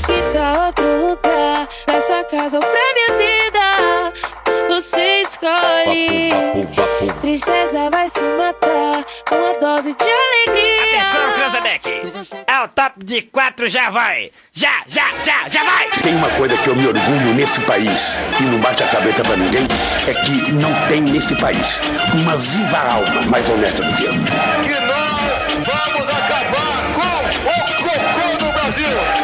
tal outro lugar? Pra sua casa ou pra minha vida? Você escolhe. Tristeza vai se matar com uma dose de alegria. Atenção, Cranzebeck! É o top de quatro, já vai! Já, já, já, já vai! Tem uma coisa que eu me orgulho neste país e não bate a cabeça pra ninguém, é que não tem neste país uma viva alma mais honesta do que eu. que nós vamos acabar com o cocô do Brasil.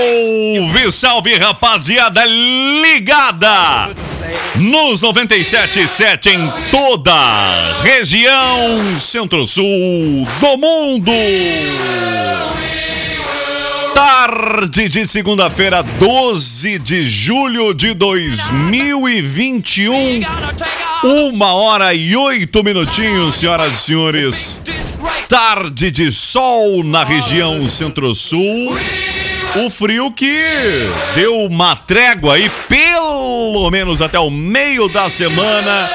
Salve, salve, rapaziada ligada! Nos 97.7 em toda a região centro-sul do mundo. Tarde de segunda-feira, 12 de julho de 2021. Uma hora e oito minutinhos, senhoras e senhores. Tarde de sol na região centro-sul. O frio que deu uma trégua aí, pelo menos até o meio da semana.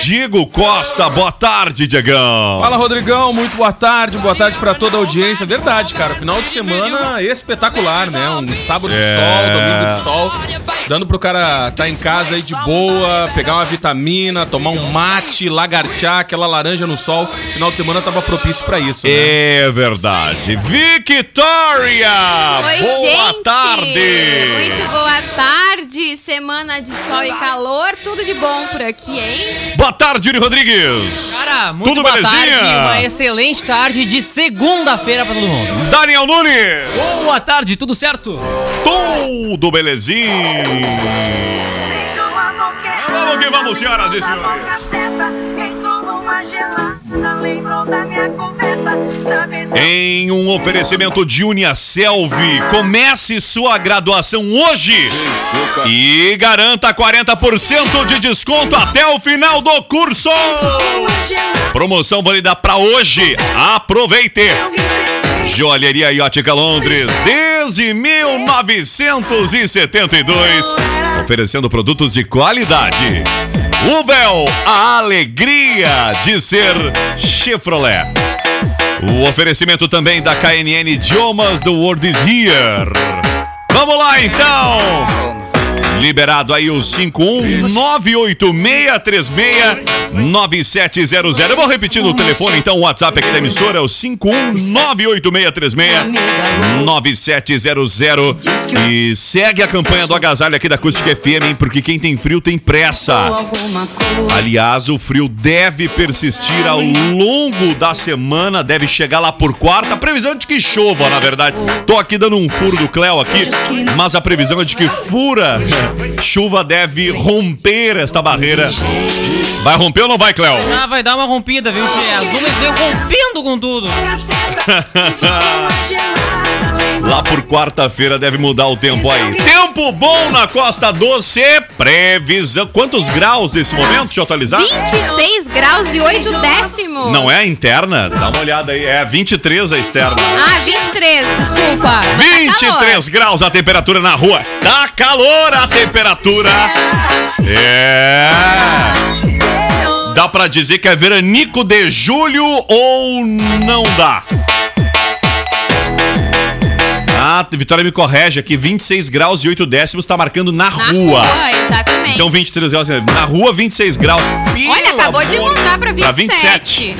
Diego Costa, boa tarde, Diegão. Fala, Rodrigão, muito boa tarde, boa tarde pra toda a audiência. Verdade, cara, final de semana espetacular, né? Um sábado de É. sol, domingo de sol, dando pro cara tá em casa aí de boa, pegar uma vitamina, tomar um mate, lagartear aquela laranja no sol. Final de semana tava propício pra isso, né? É verdade. Victoria! Oi, boa gente! tarde! Muito boa tarde! Semana de sol e calor, tudo de bom por aqui, hein? Boa tarde, Yuri Rodrigues! Cara, muito Tudo boa belezinha? tarde, uma excelente tarde de segunda-feira pra todo mundo. Daniel Nunes! Boa tarde, tudo certo? Tudo belezinha! Vamos que vamos, senhoras e senhores! Em um oferecimento de Uniaselv, comece sua graduação hoje e garanta 40% de desconto até o final do curso. Promoção válida para hoje. Aproveite! Joalheria e Ótica Londres, desde 1972, oferecendo produtos de qualidade. Uvel, a alegria de ser Chevrolet. O oferecimento também da KNN Idiomas do World Here. Vamos lá então! Liberado aí o 51986369700. Eu vou repetir no telefone então o WhatsApp aqui da emissora é o 51986369700. E segue a campanha do agasalho aqui da Acústica FM, hein? Porque quem tem frio tem pressa. Aliás, o frio deve persistir ao longo da semana, deve chegar lá por quarta. Previsão de que chova, na verdade. Tô aqui dando um furo do Cléo aqui, mas a previsão é de que fura. Chuva deve romper esta barreira. Vai romper ou não vai, Cléo? Ah, vai dar uma rompida, viu, Che? As nuvens veio rompendo com tudo. Lá por quarta-feira deve mudar o tempo aí. Tempo bom na Costa Doce. Previsão. Quantos graus nesse momento? Deixa eu atualizar. 26 graus e 8 décimos. Não é a interna? Dá uma olhada aí. É 23 a externa. Ah, 23, desculpa. Mas tá 23 graus a temperatura na rua. Tá calor a temperatura. É. Dá pra dizer que é veranico de julho ou não dá? Ah, Vitória me correge aqui, 26 graus e 8 décimos tá marcando na, Na rua. rua, exatamente. Então 23 graus, na rua 26 graus. Olha, Pelo acabou de amor- mudar pra 27. 27.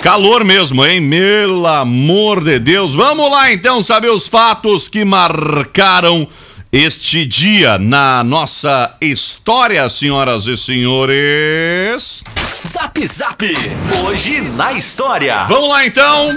Calor mesmo, hein? Pelo amor de Deus. Vamos lá então saber os fatos que marcaram este dia na nossa história, senhoras e senhores. Zap Zap! Hoje na história! Vamos lá então.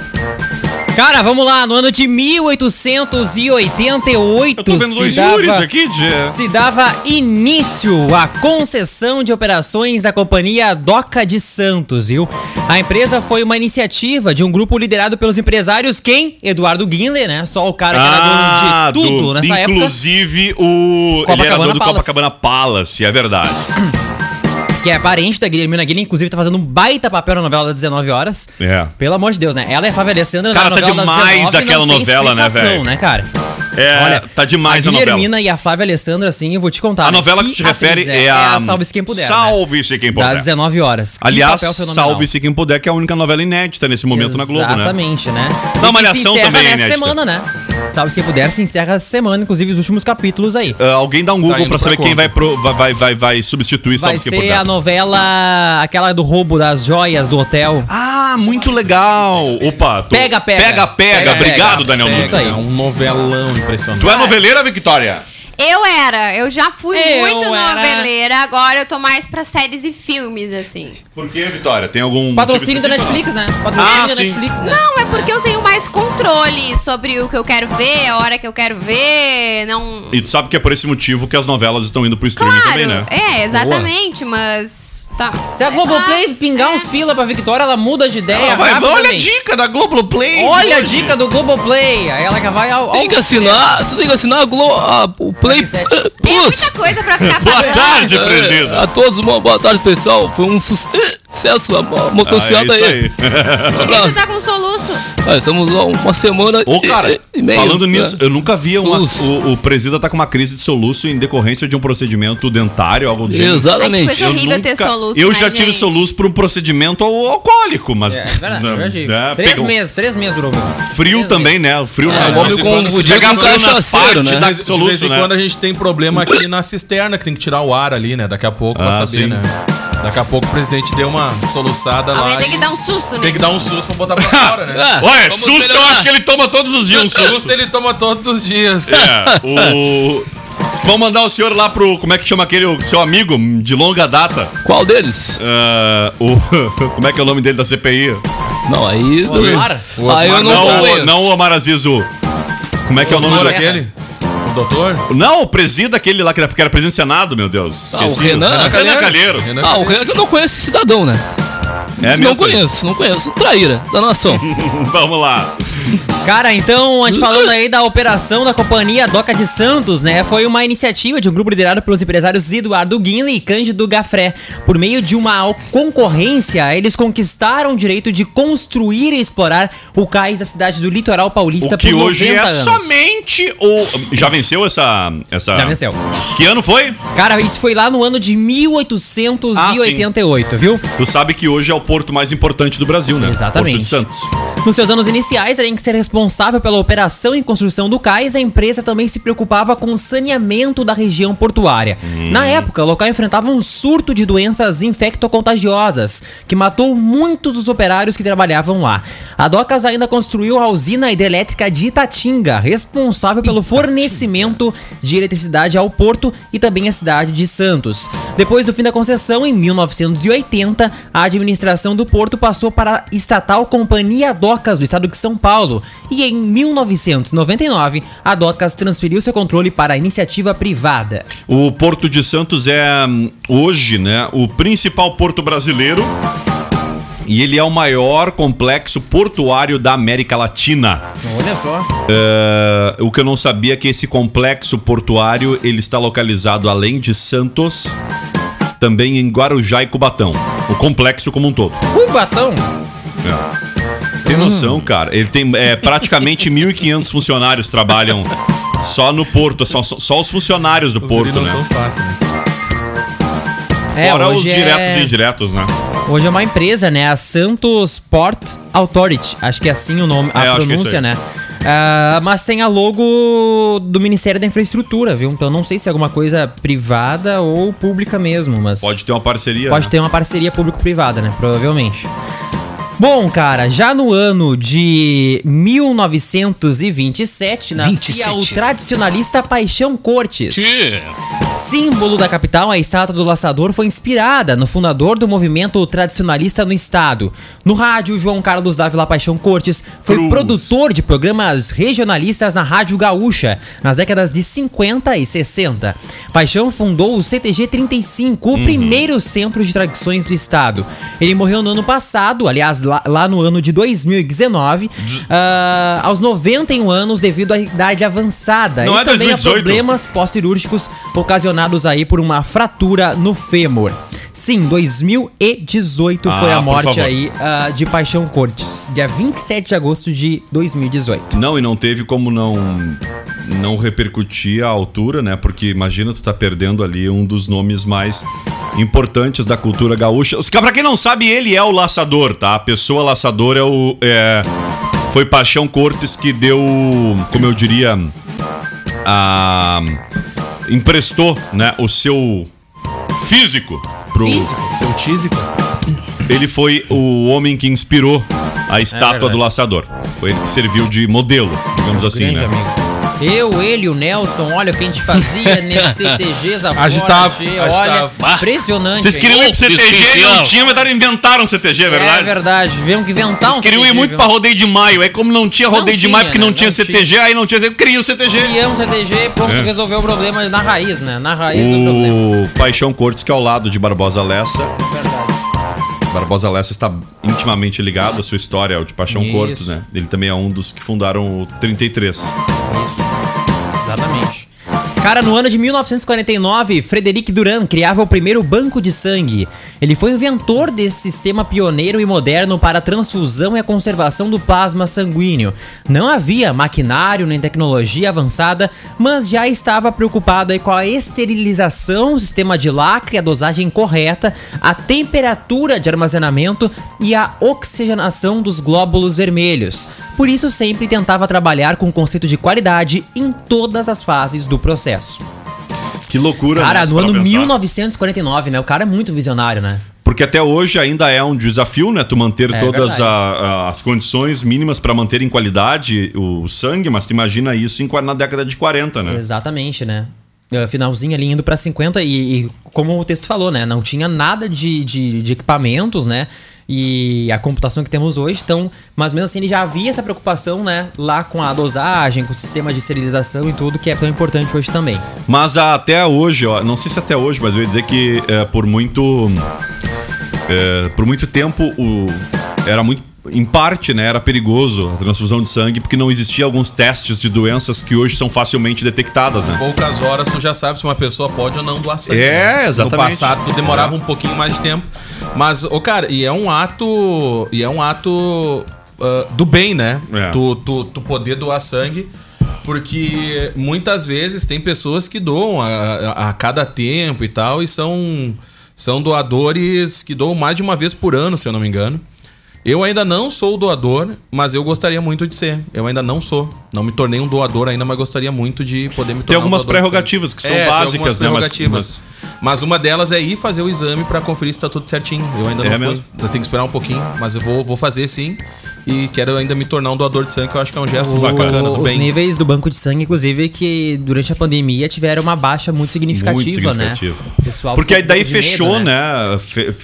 Cara, vamos lá, no ano de 1888 Eu tô vendo se dava- aqui, Tchê. se dava início à concessão de operações da companhia Doca de Santos, viu? A empresa foi uma iniciativa de um grupo liderado pelos empresários quem? Eduardo Guinle, né? Só o cara que era dono de tudo do- nessa época. Inclusive o. ele era Copacabana dono do Palace. Copacabana Palace, é verdade. Que é parente da Guilhermina Guilherme, inclusive tá fazendo um baita papel na novela das 19 horas. É. Pelo amor de Deus, né? Ela é a Flávia Alessandra Cara, na tá novela das demais 19, aquela novela, né, velho? né, cara? É, Olha, tá demais a a, novela. Guilhermina e a Flávia Alessandra, assim, eu vou te contar. A né? novela que te atriz refere é, a. Salve-se Quem Puder. né? Salve-se quem puder. Das 19 horas. Que Aliás. Salve-se quem puder, que é a única novela inédita nesse momento na Globo, né? Exatamente, né? Que Malhação também é inédita. semana, né? Salve-se Quem Puder se encerra essa semana, inclusive os últimos capítulos aí. Ah, alguém dá um Google indo pra pra saber quem vai, pro- vai, vai, vai, vai substituir Vai Salve-se quem ser puder. a novela, aquela do roubo das joias do hotel. Ah, muito legal. Opa, tô- Pega, pega. Pega, pega. Pega, Obrigado, pega. Daniel É Nunes. isso aí. É um novelão impressionante. Tu é noveleira, Victoria? Eu era, eu já fui Eu muito era. noveleira, agora eu tô mais pra séries e filmes, assim. Por que, Vitória? Tem algum Patrocínio motivo da? Netflix, né? Patrocínio Ah, da sim. Netflix, né? Não, é porque eu tenho mais controle sobre o que eu quero ver, a hora que eu quero ver, não... E tu sabe que é por esse motivo que as novelas estão indo pro streaming Claro, também, né? é, exatamente, mas... Tá. Se a Globoplay pingar uns pila pra Victoria, ela muda de ideia. Ela vai, olha a dica da Globoplay. Olha a dica do Globoplay. Aí ela já vai ao. Tem que assinar, tu tem que assinar a Glo, a- o Play É Plus. muita coisa pra ficar Boa pagando. tarde, É, presida. a todos uma boa tarde, pessoal. Foi um sucesso a mo- Ah, é motocicleta aí. Por que tu tá com soluço? Ah, estamos há uma semana Ô, cara, e meio. falando né? nisso, eu nunca vi uma, Soluço. o, o presida tá com uma crise de soluço em decorrência de um procedimento dentário, algo do gênero. Exatamente. Ai, que coisa horrível ter soluço, Eu né, já tive gente? soluço por um procedimento al- alcoólico, mas. É, verdade, Não, eu tive. é, Três pegou. meses, três meses durou. Frio Três também, meses. né? O frio É, não. vamos Você com- o dia com cachaceiro, né? da De vez, de soluço, vez em né? quando a gente tem problema aqui na cisterna, que tem que tirar o ar ali, né? Daqui a pouco, pra Ah, saber, né? Daqui a pouco o presidente deu uma soluçada lá. Alguém tem que dar um susto, né? tem que dar um susto pra botar pra fora, né? Ah, Ué, vamos susto eu melhorar. acho que ele toma todos os dias um susto. Susto ele toma todos os dias. É, o. Vamos mandar o senhor lá pro. Como é que chama aquele o seu amigo de longa data? Qual deles? Ah, o. Como é que é o nome dele da CPI? Não, aí. Osmar? Aí eu não, não, o- não o Omar Aziz, o. Como é que é o nome daquele? Doutor? Não, o presida aquele lá que era, que era presidente do Senado, meu Deus. Ah, o. Renan? Renan Calheiros. Calheiros. Ah, o Renan que eu não conheço esse cidadão, né? É não conheço, não conheço. Traíra da nação. Vamos lá. Cara, então, a gente falando aí da operação da companhia Doca de Santos, né? Foi uma iniciativa de um grupo liderado pelos empresários Eduardo Guinle e Cândido Gafré. Por meio de uma concorrência, eles conquistaram o direito de construir e explorar o cais da cidade do litoral paulista O que por 90 hoje é anos. somente o. Já venceu essa. essa... Já venceu. Que ano foi? Cara, isso foi lá no ano de 1888, viu? Tu sabe que hoje é o porto mais importante do Brasil, né? Exatamente. Porto de Santos. Nos seus anos iniciais, além de ser responsável pela operação e construção do cais, a empresa também se preocupava com o saneamento da região portuária. Na época, o local enfrentava um surto de doenças infectocontagiosas, que matou muitos dos operários que trabalhavam lá. A Docas ainda construiu a usina hidrelétrica de Itatinga, responsável pelo fornecimento de eletricidade ao porto e também à cidade de Santos. Depois do fim da concessão, em 1980, a administração do porto passou para a estatal Companhia Docas do estado de São Paulo e em 1999 a Docas transferiu seu controle para a iniciativa privada. O Porto de Santos é hum, hoje, né, o principal porto brasileiro. E ele é o maior complexo portuário da América Latina. Olha só. É, o que eu não sabia é que esse complexo portuário ele está localizado além de Santos, também em Guarujá e Cubatão. O complexo como um todo. Cubatão. Tem noção, cara? Ele tem é, praticamente 1.500 funcionários trabalham só no porto, só, só, os funcionários do Os porto, né? são fáceis, né? É, Fora os hoje diretos é... e indiretos, né? Hoje é uma empresa, né? A Santos Port Authority. Acho que é assim o nome, É, a é isso pronúncia, né? Ah, mas tem a logo do Ministério da Infraestrutura, viu? Então não sei se é alguma coisa privada ou pública mesmo, mas. Pode ter uma parceria. Pode né? ter uma parceria público-privada, né? Provavelmente. Bom, cara, já no ano de 1927 nascia 27. o tradicionalista Paixão Cortes. Tchê. Símbolo da capital, a estátua do laçador foi inspirada no fundador do movimento tradicionalista no estado. No rádio, João Carlos Dávila Paixão Cortes foi Cruz. produtor de programas regionalistas na Rádio Gaúcha, nas décadas de 50 e 60. Paixão fundou o CTG 35, o primeiro centro de tradições do estado. Ele morreu no ano passado, aliás, lá, lá no ano de 2019, ah, aos 91 anos devido à idade avançada Não e é também a 2018? problemas pós-cirúrgicos ocasionados aí por uma fratura no fêmur. Sim, 2018 Ah, foi a por morte aí ah, de Paixão Cortes, dia 27 de agosto de 2018. Não, e não teve como não não repercutir a altura, né? Porque imagina tu tá perdendo ali um dos nomes mais importantes da cultura gaúcha. Pra quem não sabe, ele é o laçador, tá? A pessoa laçador é o é, foi Paixão Cortes que deu, como eu diria, a emprestou, né, o seu físico pro Seu tísico. ele foi o homem que inspirou a estátua verdade. do laçador. Foi ele que serviu de modelo, digamos assim, Grande né? amigo. Eu, ele, o Nelson, olha o que a gente fazia nesse CTGs afora, Agitava, che- agitava. Olha, impressionante. Vocês queriam ir pro CTG, não tinha, mas inventaram o CTG, é É verdade? verdade, tivemos que inventar Vocês um queriam ir muito viu? pra rodeio de maio. Aí como não tinha Não rodeio de tinha, maio porque não né? tinha Não CTG, aí não tinha. Cria o CTG. Criamos CTG, pronto, É. resolveu o problema na raiz, né? Na raiz do problema. O Paixão Cortes, que é ao lado de Barbosa Lessa. Barbosa Lessa está intimamente ligado à sua história, ao de Paixão Isso. Cortes, né? Ele também é um dos que fundaram o 33. Exatamente. Cara, no ano de 1949, Frederic Duran criava o primeiro banco de sangue. Ele foi inventor desse sistema pioneiro e moderno para a transfusão e a conservação do plasma sanguíneo. Não havia maquinário nem tecnologia avançada, mas já estava preocupado com a esterilização, o sistema de lacre, a dosagem correta, a temperatura de armazenamento e a oxigenação dos glóbulos vermelhos. Por isso sempre tentava trabalhar com o conceito de qualidade em todas as fases do processo. Que loucura, Cara, né, no ano pensar. 1949, né? O cara é muito visionário, né? Porque até hoje ainda é um desafio, né? Tu manter É todas a- a- as condições mínimas para manter em qualidade o sangue, mas tu imagina isso em, na década de 40, né? Exatamente, né? Eh, Finalzinho ali indo pra 50 e, e como o texto falou, né? Não tinha nada de, de, de equipamentos, né? E a computação que temos hoje, então, mas mesmo assim ele já havia essa preocupação, né? Lá com a dosagem, com o sistema de esterilização e tudo, que é tão importante hoje também. Mas até hoje, ó, não sei se até hoje, mas eu ia dizer que é, por muito. é, por muito tempo o, era muito. Em parte, né, era perigoso a transfusão de sangue porque não existia alguns testes de doenças que hoje são facilmente detectadas, né? Poucas horas tu já sabe se uma pessoa pode ou não doar sangue. É, né? exatamente. No passado tu demorava um pouquinho mais de tempo. Mas, ô cara, e é um ato. E é um ato ah, do bem, né? É. Tu, tu, tu poder doar sangue. Porque muitas vezes tem pessoas que doam a, a- a cada tempo e tal, e são, são doadores que doam mais de uma vez por ano, se eu não me engano. Eu ainda não sou doador, mas eu gostaria muito de ser. Eu ainda não sou. Não me tornei um doador ainda, mas gostaria muito de poder me tornar Tem algumas um prerrogativas que são. É, tem básicas, algumas né? Mas- prerrogativas. Mas, uma delas é ir fazer o exame pra conferir se tá tudo certinho. Eu ainda não É fui. mesmo? Eu tenho que esperar um pouquinho, mas eu vou, vou fazer sim. E quero ainda me tornar um doador de sangue, que eu acho que é um gesto O- bacana, do os bem. níveis do banco de sangue, inclusive, que durante a pandemia tiveram uma baixa muito significativa, Muito significativa. né? Pessoal Porque aí daí com medo, fechou, né? Fe-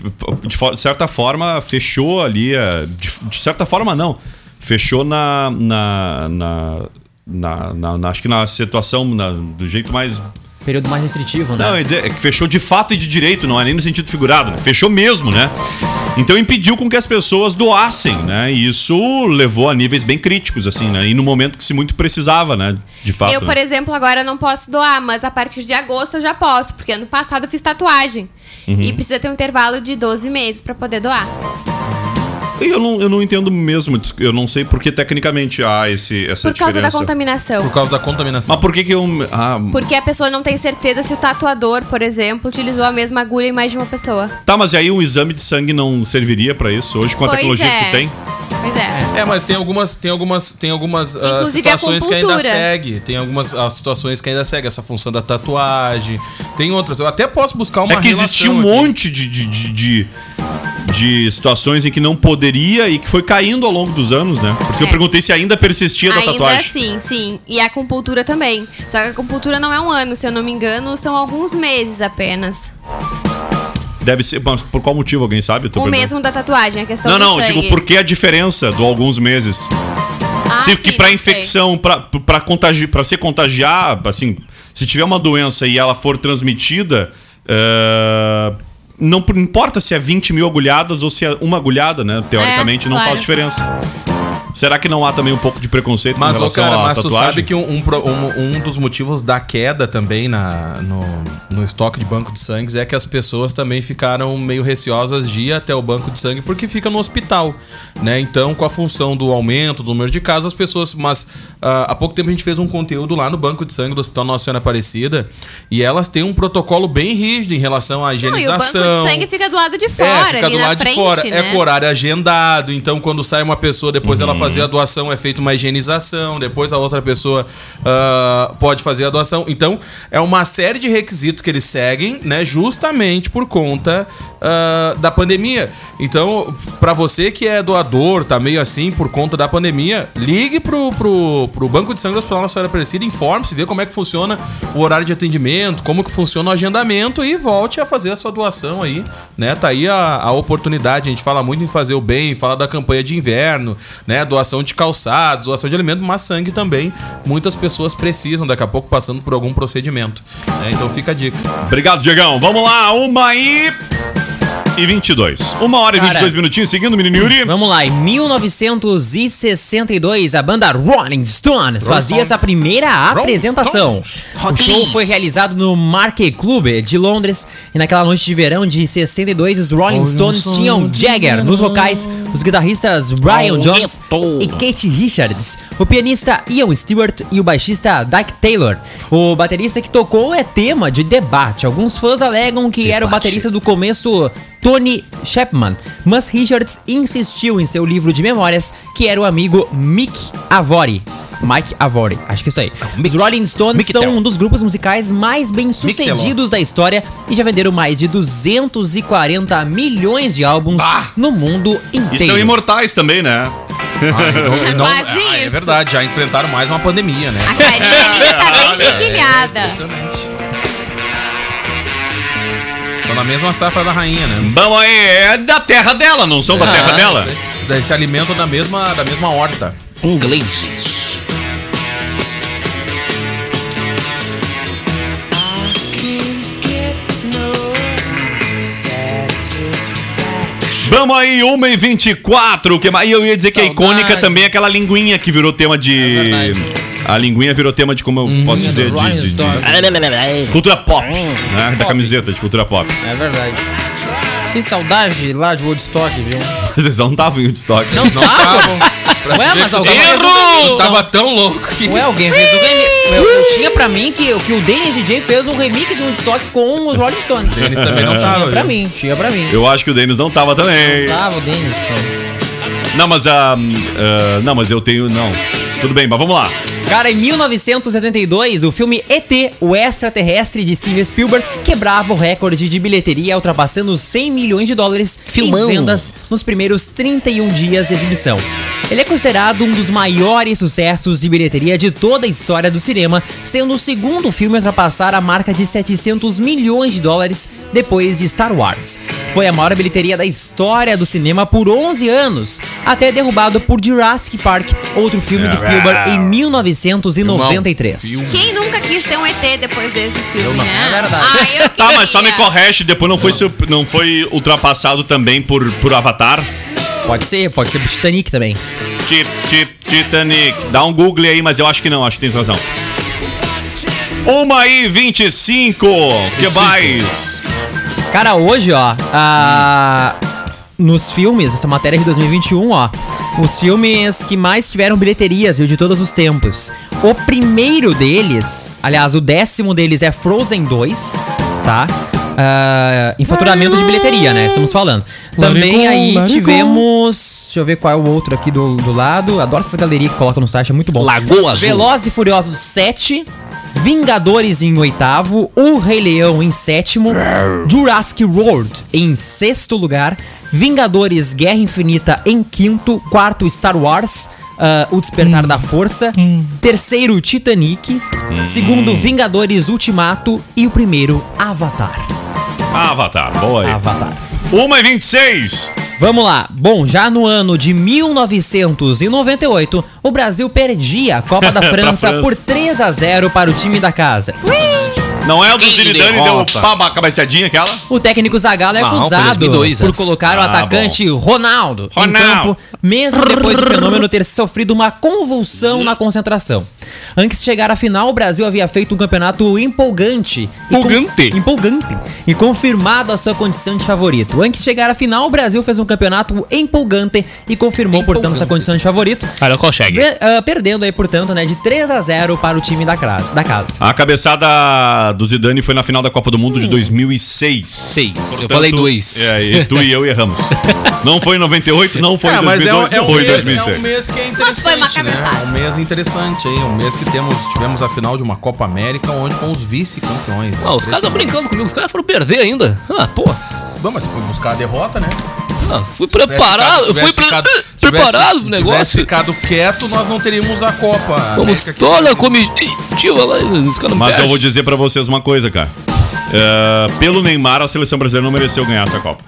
de certa forma, fechou ali. É, De, de certa forma, não. Fechou na. na, na, na- na- na- acho que na situação, na- do jeito mais. Período mais restritivo, né? Não, ia dizer, é que fechou de fato e de direito, não é nem no sentido figurado, né? Fechou mesmo, né? Então impediu com que as pessoas doassem, né? E isso levou a níveis bem críticos, assim, né? E no momento que se muito precisava, né? De fato. Eu, por né? exemplo, agora não posso doar, mas a partir de agosto eu já posso, porque ano passado eu fiz tatuagem. Uhum. E precisa ter um intervalo de 12 meses pra poder doar. E Eu não, eu não entendo mesmo, eu não sei porque tecnicamente há esse, essa Por causa da diferença. contaminação. Por causa da contaminação. Mas por que que eu... Ah, Porque a pessoa não tem certeza se o tatuador, por exemplo, utilizou a mesma agulha em mais de uma pessoa. Tá, mas e aí um exame de sangue não serviria pra isso hoje com a Pois tecnologia que é. se tem? Pois é. É, mas tem algumas, tem algumas, tem algumas ah, Inclusive a situações que ainda acupuntura. segue. Tem algumas ah, situações que ainda segue essa função da tatuagem. Tem outras. Eu até posso buscar uma é que existia um aqui. monte de, de, de, de, de situações em que não poderia e que foi caindo ao longo dos anos, né? Por isso eu É. perguntei se ainda persistia da Ainda tatuagem. sim, sim. E a acupuntura também. Só que a acupuntura não é um ano, se eu não me engano, são alguns meses apenas. Deve ser, mas por qual motivo alguém sabe? O perguntando. mesmo da tatuagem, a questão Não, do não, sangue. digo, por que a diferença do alguns meses? Ah, se, sim, que pra não sei. infecção, pra, pra, contagi, pra se contagiar, assim, se tiver uma doença e ela for transmitida, eh, não importa se é 20 mil agulhadas ou se é uma agulhada, né? Teoricamente, É, não claro. faz diferença. Será que não há também um pouco de preconceito Mas, com ô, relação cara, à mas tu tatuagem? sabe que um, um um- um dos motivos da queda também na, no, no estoque de banco de sangue é que as pessoas também ficaram meio receosas de ir até o banco de sangue porque fica no hospital, né? Então, com a função do aumento do número de casos, as pessoas... Mas ah, há pouco tempo a gente fez um conteúdo lá no banco de sangue do Hospital Nossa Senhora Aparecida e elas têm um protocolo bem rígido em relação à Não, e o banco higienização. de sangue fica do lado de É, fora, fica ali do na lado frente, de fora. né? É com horário agendado. Então, quando sai uma pessoa, depois Uhum. ela fazer a doação, é feita uma higienização. Depois a outra pessoa ah, pode fazer a doação. Então, é uma série de requisitos que eles seguem, né? Justamente por conta ah, da pandemia. Então, pra você que é doador, tá meio assim por conta da pandemia, ligue pro, pro, pro Banco de Sangue do Hospital Nossa Senhora Aparecida, informe-se, vê como é que funciona o horário de atendimento, como que funciona o agendamento e volte a fazer a sua doação aí, né? Tá aí a, a oportunidade, a gente fala muito em fazer o bem, fala da campanha de inverno, né? Doação de calçados, doação de alimento, mas sangue também. Muitas pessoas precisam, daqui a pouco passando por algum procedimento, né? Então fica a dica. Obrigado, Diegão. Vamos lá, uma e... E 22. Uma hora e Cara. 22 minutinhos, seguindo o menino Yuri. Vamos lá, em 1962, a banda Rolling Stones fazia Stones. sua primeira apresentação. O show foi realizado no Marquee Club de Londres e naquela noite de verão de 62, os Rolling Stones tinham Jagger nos vocais, os guitarristas Brian Jones e Kate Richards, o pianista Ian Stewart e o baixista Dyke Taylor. O baterista que tocou é tema de debate. Alguns fãs alegam que era o baterista do começo Tony Chapman, mas Richards insistiu em seu livro de memórias que era o amigo Mick Avory. Mike Avory, acho que é isso aí. Os Rolling Stones Mick são Tell. um dos grupos musicais mais bem sucedidos da história e já venderam mais de 240 milhões de álbuns no mundo E inteiro. são imortais também, né? Ah, e não- Quase ah, É isso. verdade, já enfrentaram mais uma pandemia, né? A carinha ali tá bem piquilhada. Impressionante. São na mesma safra da rainha, né? Vamos aí, é da terra dela, não são da terra dela? Eles se alimentam da mesma, da mesma horta. Ingleses. Vamos aí, 1 e 24 que mais? E eu ia dizer que a Saudade. icônica também é aquela linguinha que virou tema de. verdade. a linguinha virou tema de, como eu posso dizer, de, de- de- cultura pop, né? Da camiseta de cultura pop. É verdade. Que saudade lá de Woodstock, viu? Vocês não estavam em Woodstock. Não estavam? Pra Ué, mas alguém um remix, Tava tão louco que. Ué, alguém fez o remix. Eu, eu tinha pra mim que, que o Dennis DJ fez um remix em Woodstock com os Rolling Stones. Denis também não tava, Tinha pra mim, tinha pra mim. Eu acho que o Denis não tava também. Tava o Dennis. Não, mas a. não, mas eu tenho. Não. Tudo bem, mas vamos lá. Cara, em 1972, o filme ET, o extraterrestre de Steven Spielberg, quebrava o recorde de bilheteria, ultrapassando 100 milhões de dólares Filmão. em vendas nos primeiros 31 dias de exibição. Ele é considerado um dos maiores sucessos de bilheteria de toda a história do cinema, sendo o segundo filme a ultrapassar a marca de 700 milhões de dólares depois de Star Wars. Foi a maior bilheteria da história do cinema por 11 anos, até derrubado por Jurassic Park, outro filme de Spielberg em 1993. Filmão. Quem nunca quis ter um ET depois desse filme, não. né? É verdade. Ah, Tá, mas só me corrige, depois não foi, não foi ultrapassado também por, por Avatar? Pode ser, pode ser Titanic também. Tip, tip, Titanic. Dá um Google aí, mas eu acho que não, acho que tem razão. Uma e 25. Que mais? Cara, hoje, ó, a- nos filmes, essa matéria de 2021, ó, os filmes que mais tiveram bilheterias, viu, de todos os tempos. O primeiro deles, aliás, o décimo deles é Frozen 2, tá? Ah, em faturamento de bilheteria, né? Estamos falando. Também aí tivemos. Deixa eu ver qual é o outro aqui do, do lado. Adoro essas galerias que colocam no site, é muito bom. Lagoa Azul. Velozes e Furiosos 7, Vingadores em oitavo, O Rei Leão em sétimo, Jurassic World em sexto lugar, Vingadores Guerra Infinita em quinto. Quarto, Star Wars. ah, o Despertar da Força. Terceiro, Titanic. Segundo, Vingadores Ultimato. E o primeiro, Avatar. Avatar, boa aí. Avatar. 1 e 26. Vamos lá. Bom, já no ano de 1998, o Brasil perdia a Copa da França, França. por 3 a 0 para o time da casa. Não é o do Que Ziridane, deu uma cabeceadinha aquela? O técnico Zagallo é Não, acusado 2002 por colocar o Ah, atacante Ronaldo, em Ronaldo. campo, mesmo depois do fenômeno ter sofrido uma convulsão na concentração. Antes de chegar à final, o Brasil havia feito um campeonato empolgante. e conf- Empolgante. Empolgante. E confirmado a sua condição de favorito. Antes de chegar à final, o Brasil fez um campeonato empolgante e confirmou, portanto, essa condição de favorito. Olha, consegue. Pe- ah, perdendo aí, portanto, né, de 3 a 0 para o time da, da casa. A cabeçada do Zidane foi na final da Copa do Mundo de 2006. Seis. Eu Portanto, falei dois. É, e tu e eu erramos. Não foi em 98, não foi É, em mas é um, 2002, é um foi em mês, é 2006. um mês que é Mas foi interessante, uma né? É um mês interessante aí, um mês que temos, tivemos a final de uma Copa América onde fomos vice-campeões. né? Ah, os caras estão brincando comigo, os caras foram perder ainda. Ah, pô. Vamos, mas foi buscar a derrota, né? Ah, fui preparado, ficado- eu fui pre- ficado- tivesse- preparado pro negócio. ficado quieto, nós não teríamos a Copa. Vamos, toda a comitiva lá, os caras não Mas eu vou dizer pra vocês uma coisa, cara. É, pelo Neymar, a seleção brasileira não mereceu ganhar essa Copa.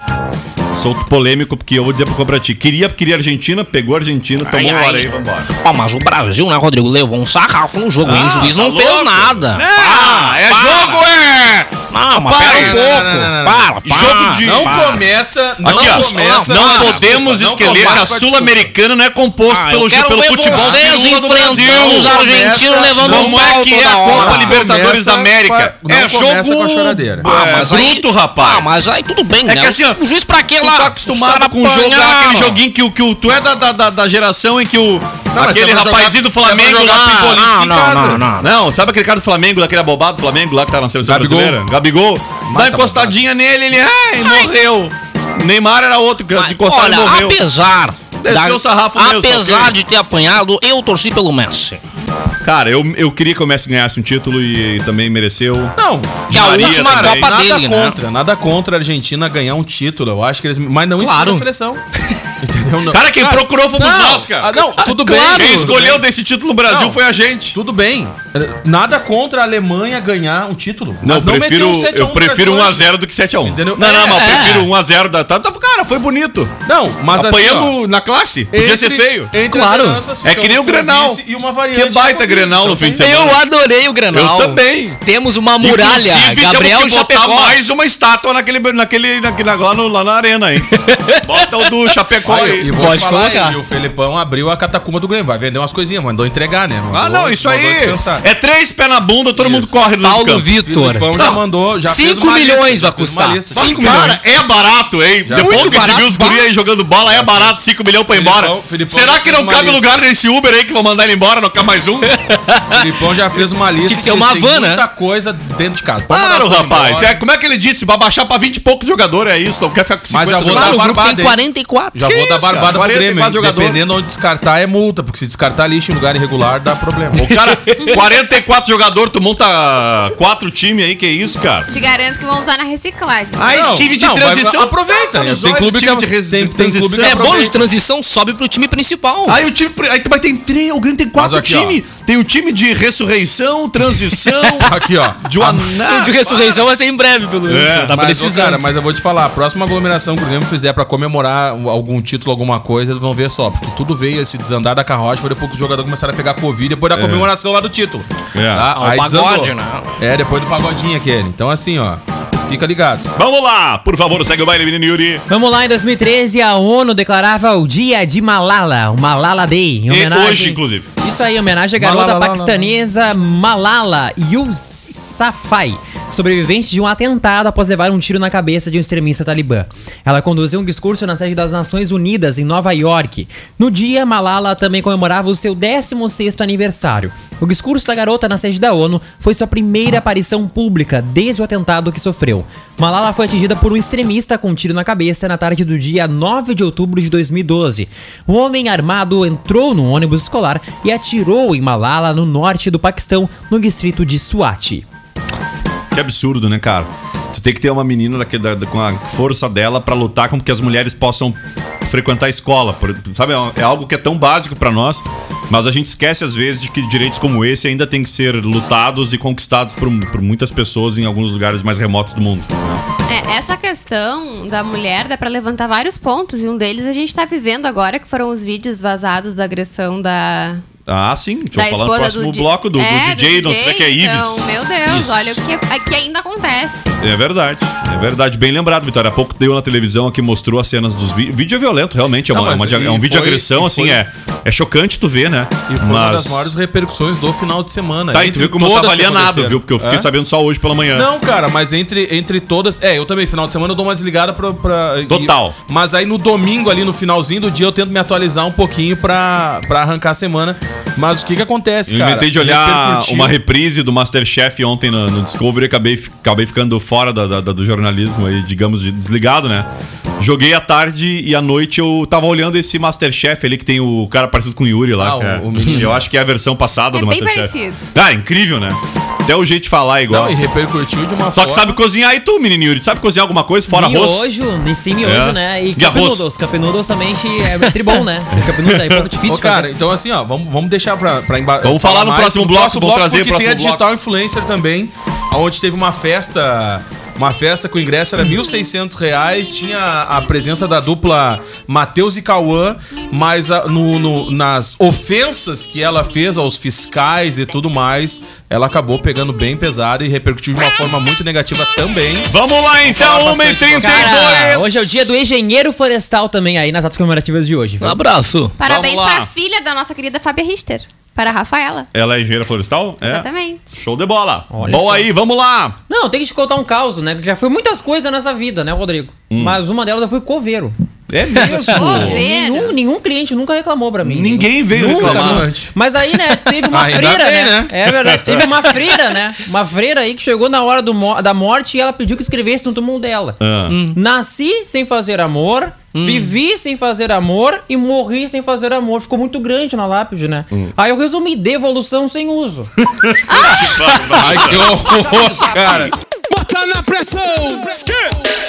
Sou polêmico, porque eu vou dizer pra ti. Queria, queria a Argentina, pegou a Argentina, tomou ai. hora aí, vambora. Ó, mas o Brasil, né, Rodrigo, levou um sarrafo no jogo, hein? O juiz não tá fez louco? nada. Ah, é para. jogo, é! Não, mas Para, um não, pouco. não, não, não, Para, para. Jogo de- Não Para. começa, não Aqui, ó, começa. não Ah, podemos esquecer que a Sul-Americana não é composto Ah, pelo, pelo futebol vocês do enfrentando Brasil. os argentinos levando um Como é pau que é a. Copa Libertadores da América? não é começa jogo com a choradeira. Ah, mas bruto, rapaz. Ah, mas aí tudo bem, É né? que assim, ó, o juiz pra quê Tu lá? Tá Os acostumado com o jogo aquele joguinho que, o- que tu é da, da, da, geração em que o. mas aquele rapazinho do Flamengo lá. Não, não, não, não. Não, sabe aquele cara do Flamengo, daquele abobado do Flamengo lá que tá na seleção Gabigol. brasileira? Gabigol. Dá encostadinha nele, ele. Ai, morreu. Neymar era outro, que se encostar e Olha, morreu. apesar. Desceu o sarrafo mesmo, Apesar de ter apanhado, eu torci pelo Messi. Cara, eu, eu queria que o Messi ganhasse um título e também mereceu. Não, Que a última também. Copa nada dele, né? contra, nada contra a Argentina ganhar um título. Eu acho que eles. Mas não Claro. isso na seleção. Entendeu? Não. Cara, quem procurou fomos não, nós, cara. ah, não, tudo claro. bem. Quem escolheu bem. desse título no Brasil Não. foi a gente. Tudo bem. Nada contra a Alemanha ganhar um título. Não, mas eu prefiro, meteu um 7 a 1 eu prefiro no Brasil 1x0 do que 7x1. Entendeu? Não, não, É, mas eu é. prefiro 1x0 da. Tá, tá- cara, foi bonito. Não, mas assim. Apanhamos ó, na classe. Podia ser feio. Entre Claro. É que nem o Grenal. E uma variante Que baita Covid. Grenal no fim de semana. Eu adorei o Granal. Eu também. Temos uma muralha. Inclusive, Gabriel temos que botar Chapecó. mais uma estátua naquele, naquele, naquele lá, no- lá na arena, hein? Bota o do Chapecó Olha, aí. e vou Pode falar, colocar. E o Felipão abriu a catacumba do Grêmio. Vai vender umas coisinhas, mandou entregar, né? Ah, Mandou- não, isso aí. É três pés na bunda, todo Isso. mundo corre no Paulo. Vitor. Felipão já mandou, já fez 5 uma lista, milhões custar. lista. Cinco Cara, milhões. é barato, hein? Depois Muito que a gente barato, viu os guri aí jogando bola, é barato, 5 milhões pra ir embora. Felipão Será já que não cabe lista. lugar nesse Uber aí que vão mandar ele embora, não cabe mais um? O Filipão já fez uma lista. Tinha que ser eles uma van, né? muita coisa dentro de casa. Claro, rapaz. É, como é que ele disse? Vai baixar pra 20 e poucos jogadores, é isso? Não quer ficar com 50 Mas já vou Claro, dar o grupo barbada, tem hein? 44. Já Que vou dar barbada pro 44 Grêmio. Dependendo onde descartar, é multa. Porque se descartar lixo em lugar irregular, dá problema. O cara, 44 jogadores, tu monta quatro times aí, que isso, cara? Te garanto que vão usar na reciclagem. Não, time de não, vai- transição. aproveita, né? Tem clube que é- tem- tem clube que É bônus de transição, sobe pro time principal. Aí o time. Aí tu vai ter três. O Grêmio tem quatro Mas times. Tem o time de ressurreição, transição. Aqui, ó. de Uaná. O de ressurreição vai ser em breve, pelo menos. É. Tá mas, precisando. cara, mas eu vou te falar, a próxima aglomeração que o Grêmio fizer pra comemorar algum título, alguma coisa, eles vão ver só. Porque tudo veio esse desandar da carroça, foi depois que os jogadores começaram a pegar Covid, depois da comemoração lá do título. É. Tá? Ah, o Aí pagode, desandou. né? É, depois do pagodinho aquele. Então, assim, ó, fica ligado. Vamos lá, por favor, segue o baile, menino Yuri. Vamos lá, em 2013, a ONU declarava o dia de Malala, o Malala Day. Em E homenagem... hoje, inclusive. Isso aí, em homenagem à garota Malala, Lala, paquistanesa Malala Yousafzai, sobrevivente de um atentado após levar um tiro na cabeça de um extremista talibã. Ela conduziu um discurso na sede das Nações Unidas, em Nova York. No dia, Malala também comemorava o seu 16º aniversário. O discurso da garota na sede da ONU foi sua primeira aparição pública desde o atentado que sofreu. Malala foi atingida por um extremista com um tiro na cabeça na tarde do dia 9 de outubro de 2012. Um homem armado entrou no ônibus escolar e atirou em Malala, no norte do Paquistão, no distrito de Swati. Que absurdo, né, cara? Tu tem que ter uma menina da- da- com a força dela pra lutar com que as mulheres possam frequentar a escola. por- sabe, é é algo que é tão básico pra nós, mas a gente esquece às vezes de que direitos como esse ainda têm que ser lutados e conquistados por, por muitas pessoas em alguns lugares mais remotos do mundo. né? É, essa questão da mulher dá pra levantar vários pontos e um deles a gente tá vivendo agora, que foram os vídeos vazados da agressão da, Ah, sim. Eu falar no próximo do, bloco do, é, do DJ, não sei o que é Ives. Então, meu Deus, Isso. olha o que, que ainda acontece. É verdade, é verdade. Bem lembrado, Vitória. Há pouco deu na televisão aqui, mostrou as cenas dos vídeos. Vídeo é violento, realmente. É, Não, uma- é mas uma- é e um vídeo de foi- agressão, e assim, foi- é, é chocante tu ver, né? E foi uma das maiores repercussões do final de semana. Tá, e tu Entre viu como eu tava alienado, viu? Porque eu fiquei É? sabendo só hoje pela manhã. Não, cara, mas entre, entre todas. É, eu também, final de semana eu dou uma desligada pra. pra e- Total. mas aí no domingo, ali no finalzinho do dia, eu tento me atualizar um pouquinho pra, pra arrancar a semana. Mas o que que acontece, Eu cara? inventei de olhar Repercutiu. uma reprise do Masterchef ontem no, no Discovery e acabei, acabei ficando fora da- da- da- do jornalismo aí, digamos, de- desligado, né? Joguei à tarde e à noite eu tava olhando esse Masterchef ali que tem o cara parecido com o Yuri lá. Ah, que é- o- o eu acho que é a versão passada É do bem Masterchef. parecido. Ah, incrível, né? Até o jeito de falar é igual. Não, e repercutiu de uma Só forma. que sabe cozinhar e tu, menino Yuri? Sabe cozinhar alguma coisa fora arroz? Miojo, em si miojo, É. né? E E. Cup Noodles também é tribom, né? Cup Noodles é um pouco difícil Ô, cara, fazer. então assim, ó, vamos, vamos deixar pra, pra emba- Vamos falar no próximo bloco, vamos trazer porque o tem a próximo Digital Influencer também, onde teve uma festa, uma festa com o ingresso era 1.600 reais, tinha a presença da dupla Matheus e Cauã, mas a- no- no- nas ofensas que ela fez aos fiscais e tudo mais, ela acabou pegando bem pesado e repercutiu de uma forma muito negativa também. Vamos lá então, falar 1h32. Cara, hoje é o dia do engenheiro florestal também aí nas datas comemorativas de hoje. Um abraço. Parabéns lá. pra filha da nossa querida Fábia Richter. Para a Rafaela. Ela é engenheira florestal? É. Exatamente. Show de bola. Olha Bom só. aí, vamos lá. Não, tem que te contar um caos, né? Já foi muitas coisas nessa vida, né, Rodrigo? Hum. Mas uma delas foi coveiro. É mesmo. Nenhum, nenhum cliente nunca reclamou pra mim. Ninguém veio Nunca, reclamar. Mas aí, né, teve uma Ainda freira, bem, né? né? É verdade. Teve uma freira, né? Uma freira aí que chegou na hora do da morte e ela pediu que escrevesse no túmulo dela. Ah. Nasci sem fazer amor, vivi sem fazer amor e morri sem fazer amor. Ficou muito grande na lápide, né? Aí eu resumi, devolução sem uso. Ai, que horror, cara. Bota na pressão!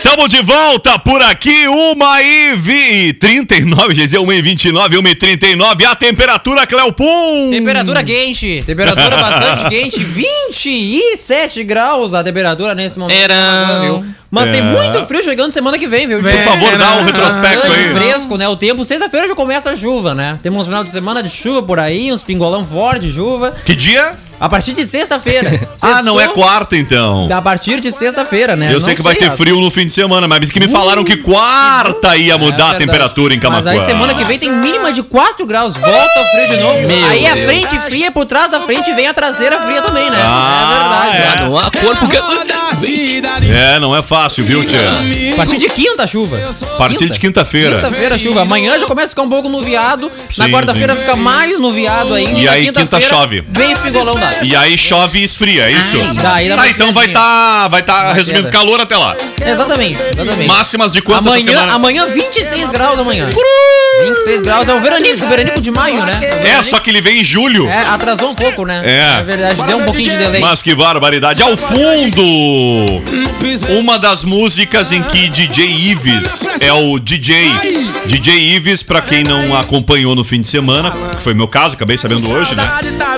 Tamo de volta por aqui, 1 e vi- 39, quer dizer, 1 e 29, 1 e 39, a temperatura, Cleopum. Temperatura quente, temperatura bastante quente, 27 graus a temperatura nesse momento. Verão. Mas tem É. muito frio chegando semana que vem, viu? Por favor, dá um retrospecto Bastante aí. fresco, né? O tempo, sexta-feira já começa a chuva, né? Temos um final de semana de chuva por aí, uns pingolão forte de chuva. Que dia? A partir de sexta-feira. Ah, não é quarta então. A partir de sexta-feira, né? Eu Não sei que vai ter a- frio no fim de semana, mas que me falaram que quarta ia mudar É a temperatura em Camacuã. Mas aí semana que vem tem mínima de 4 graus. Volta o frio de novo. Meu aí a Deus. frente fria por trás da frente vem a traseira fria também, né? Ah, é verdade. Ah, não há corpo que. É, não é fácil, viu, tia? A partir de quinta a chuva. A partir de quinta-feira. Quinta-feira chuva. Amanhã já começa a ficar um pouco nuviado. Na quarta-feira fica mais nuviado ainda. E na aí, quinta chove. Vem espingolão da. E aí chove e esfria, é isso? daí dá Tá, uma então vai esfriadinha. tá, vai tá resumindo calor até lá. Exatamente, exatamente. Máximas de quanto essa amanhã, semana? amanhã 26 graus amanhã. 26 graus é o veranico, o veranico de maio, né? É, só que ele vem em julho. É, atrasou um pouco, né? É. É verdade, deu um pouquinho de delay. Mas que barbaridade. Ao fundo, uma das músicas em que DJ Ives é o DJ. DJ Ives, pra quem não acompanhou no fim de semana, que foi meu caso, acabei sabendo hoje, né?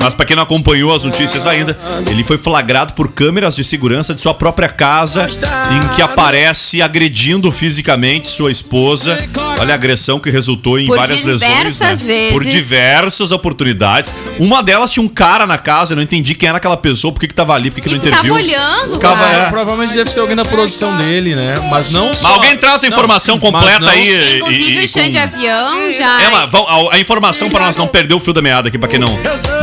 Mas pra quem não acompanhou as notícias ainda, ele foi flagrado por câmeras de segurança de sua própria casa, em que aparece agredindo fisicamente sua esposa. Olha a agressão que resultou em Por várias lesões. diversas né? Por vezes. diversas oportunidades. Uma delas tinha um cara na casa, eu não entendi quem era aquela pessoa, por que, que tava ali, por que, que não que tava interviu. olhando, Ficava- cara. é. Provavelmente deve ser alguém da produção dele, né? Mas não só. Mas alguém traz a Não, informação mas completa não- aí. e- Inclusive e- e o chão com- de avião já. É, mas a, a informação pra nós não perder o fio da meada aqui, pra quem não,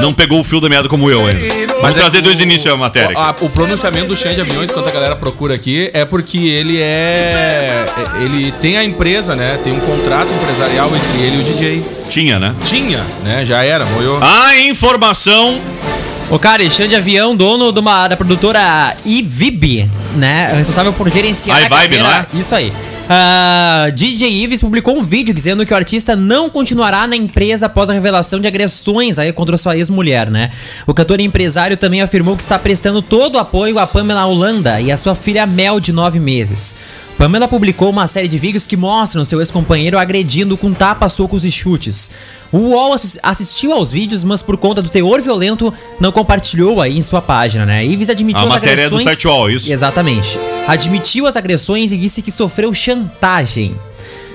não pegou o fio da meada como eu ainda. Mas é trazer dois o- inícios a matéria. O, a- o pronunciamento do Xande Aviões, quando a galera procura aqui, é porque ele é. Ele tem a empresa, né? Tem um contrato empresarial entre ele e o DJ. Tinha, né? Tinha, né? Já era, moiou. A informação. O cara, Alexandre Avião, dono de uma, da produtora IVIB, né? Responsável por gerenciar iVibe, carreira- não é? Isso aí. A DJ Ives publicou um vídeo dizendo que o artista não continuará na empresa após a revelação de agressões aí contra sua ex-mulher, né? O cantor e empresário também afirmou que está prestando todo o apoio a Pamela Holanda e a sua filha Mel, de 9 meses. Pamela publicou uma série de vídeos que mostram seu ex-companheiro agredindo com tapas, socos e chutes. O UOL assis- assistiu aos vídeos, mas por conta do teor violento, não compartilhou aí em sua página, né? Ives admitiu A as matéria é do agressões... site UOL, isso? Exatamente. Admitiu as agressões e disse que sofreu chantagem.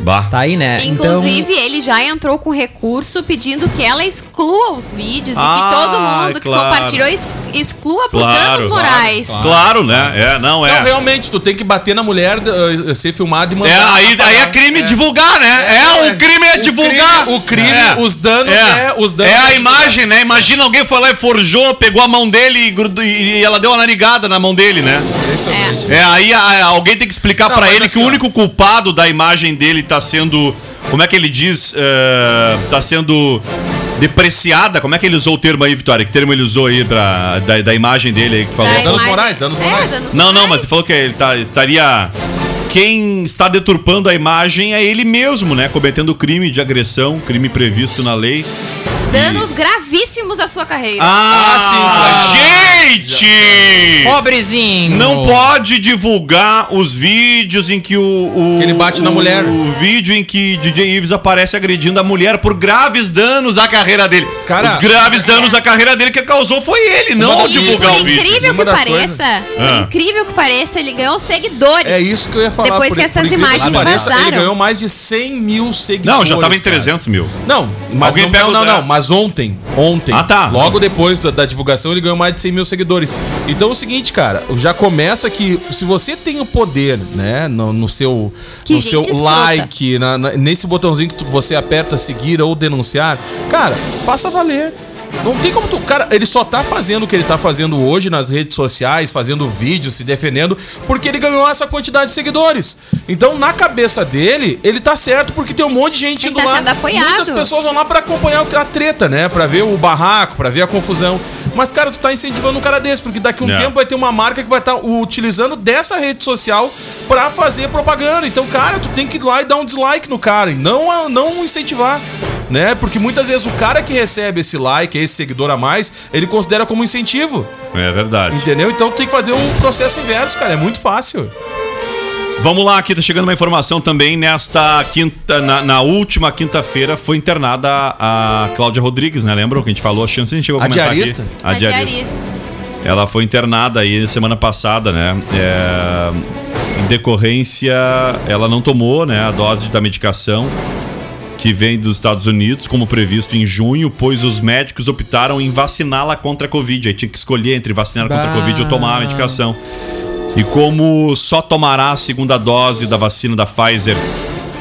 Bah. Tá aí, né? Inclusive, ele já entrou com recurso pedindo que ela exclua os vídeos e Ah, que todo mundo que claro. compartilhou ex- exclua por Claro, danos morais. Claro, né? É, não, é. Não, realmente, tu tem que bater na mulher, uh, ser filmado e mandar. É, aí, aí é crime divulgar, né? É, o crime é O divulgar. crime- o crime, É. os danos é, os danos É a é imagem, né? Imagina alguém foi lá e forjou, pegou a mão dele e, grudou- e ela deu uma narigada na mão dele, né? É, aí a- alguém tem que explicar Não, pra mas ele assim, que o único culpado da imagem dele tá sendo. Como é que ele diz? Eh, tá sendo depreciada. Como é que ele usou o termo aí, Vitória? Que termo ele usou aí pra, da, da imagem dele aí que tu falou? Da danos imagem- morais, danos É, morais. danos Não, não, mas ele falou que ele tá, estaria. Quem está deturpando a imagem é ele mesmo, né? Cometendo crime de agressão, crime previsto na lei. Danos gravíssimos à sua carreira. Ah, gente! Pobrezinho! Não pode divulgar os vídeos em que o. o Que ele bate na o- mulher. O vídeo em que DJ Ives aparece agredindo a mulher por graves danos à carreira dele. Cara, Os graves danos à carreira dele que causou foi ele, não E divulgar por o vídeo. incrível Uma que pareça, por Ah. incrível que pareça, ele ganhou seguidores. É isso que eu ia falar. Depois que essas incrível imagens pareça, vazaram. Ele ganhou mais de 100 mil seguidores. Não, já tava em cara. 300 mil. Não, mas Alguém não, pega não, o- não, é. não, mas ontem, ontem, Ah, tá. logo depois da, da divulgação, ele ganhou mais de 100 mil seguidores. Então é o seguinte, cara, já começa que se você tem o poder, né, no, no seu, Que no seu escrota. like, na- na- nesse botãozinho que tu- você aperta seguir ou denunciar, cara, faça valer. Não tem como tu. Cara, ele só tá fazendo o que ele tá fazendo hoje nas redes sociais, fazendo vídeos, se defendendo, porque ele ganhou essa quantidade de seguidores. Então, na cabeça dele, ele tá certo, porque tem um monte de gente Ele indo tá lá. apoiado. Muitas pessoas vão lá pra acompanhar a treta, né? Pra ver o barraco, pra ver a confusão. Mas, cara, tu tá incentivando um cara desse, porque daqui a um É. tempo vai ter uma marca que vai estar utilizando dessa rede social pra fazer propaganda. Então, cara, tu tem que ir lá e dar um dislike no cara, e não, não incentivar, né? Porque muitas vezes o cara que recebe esse like, esse seguidor a mais, ele considera como incentivo, É verdade. entendeu? Então tu tem que fazer um processo inverso, cara, é muito fácil. Vamos lá, aqui tá chegando uma informação também. Nesta quinta, na, na última quinta-feira, foi internada a Cláudia Rodrigues, né? Lembram que a gente falou? A chance a gente chegou a A comentar diarista? aqui. A diarista. Ela foi internada aí semana passada, né? É, em decorrência, ela não tomou né, a dose da medicação que vem dos Estados Unidos, como previsto em junho, pois os médicos optaram em vaciná-la contra a Covid. Aí tinha que escolher entre vacinar contra a. Covid ou tomar a medicação. E como só tomará a segunda dose da vacina da Pfizer